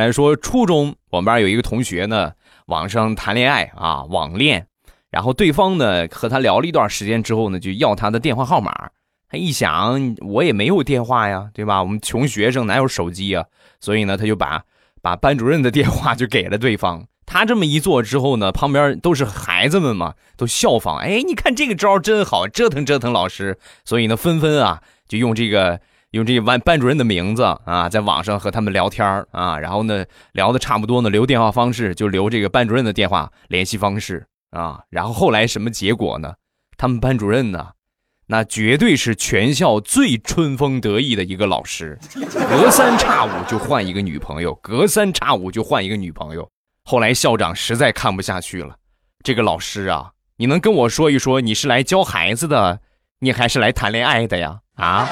来说初中，我们班有一个同学呢，网上谈恋爱啊，网恋，然后对方呢和他聊了一段时间之后呢，就要他的电话号码。他一想，我也没有电话呀，对吧？我们穷学生哪有手机啊？所以呢，他就把把班主任的电话就给了对方。他这么一做之后呢，旁边都是孩子们嘛，都效仿。哎，你看这个招真好，折腾折腾老师。所以呢，纷纷啊，就用这个用这个班班主任的名字啊，在网上和他们聊天啊。然后呢，聊的差不多呢，留电话方式就留这个班主任的电话联系方式啊。然后后来什么结果呢？他们班主任呢？那绝对是全校最春风得意的一个老师，隔三差五就换一个女朋友，隔三差五就换一个女朋友。后来校长实在看不下去了，这个老师啊，你能跟我说一说，你是来教孩子的，你还是来谈恋爱的呀？啊？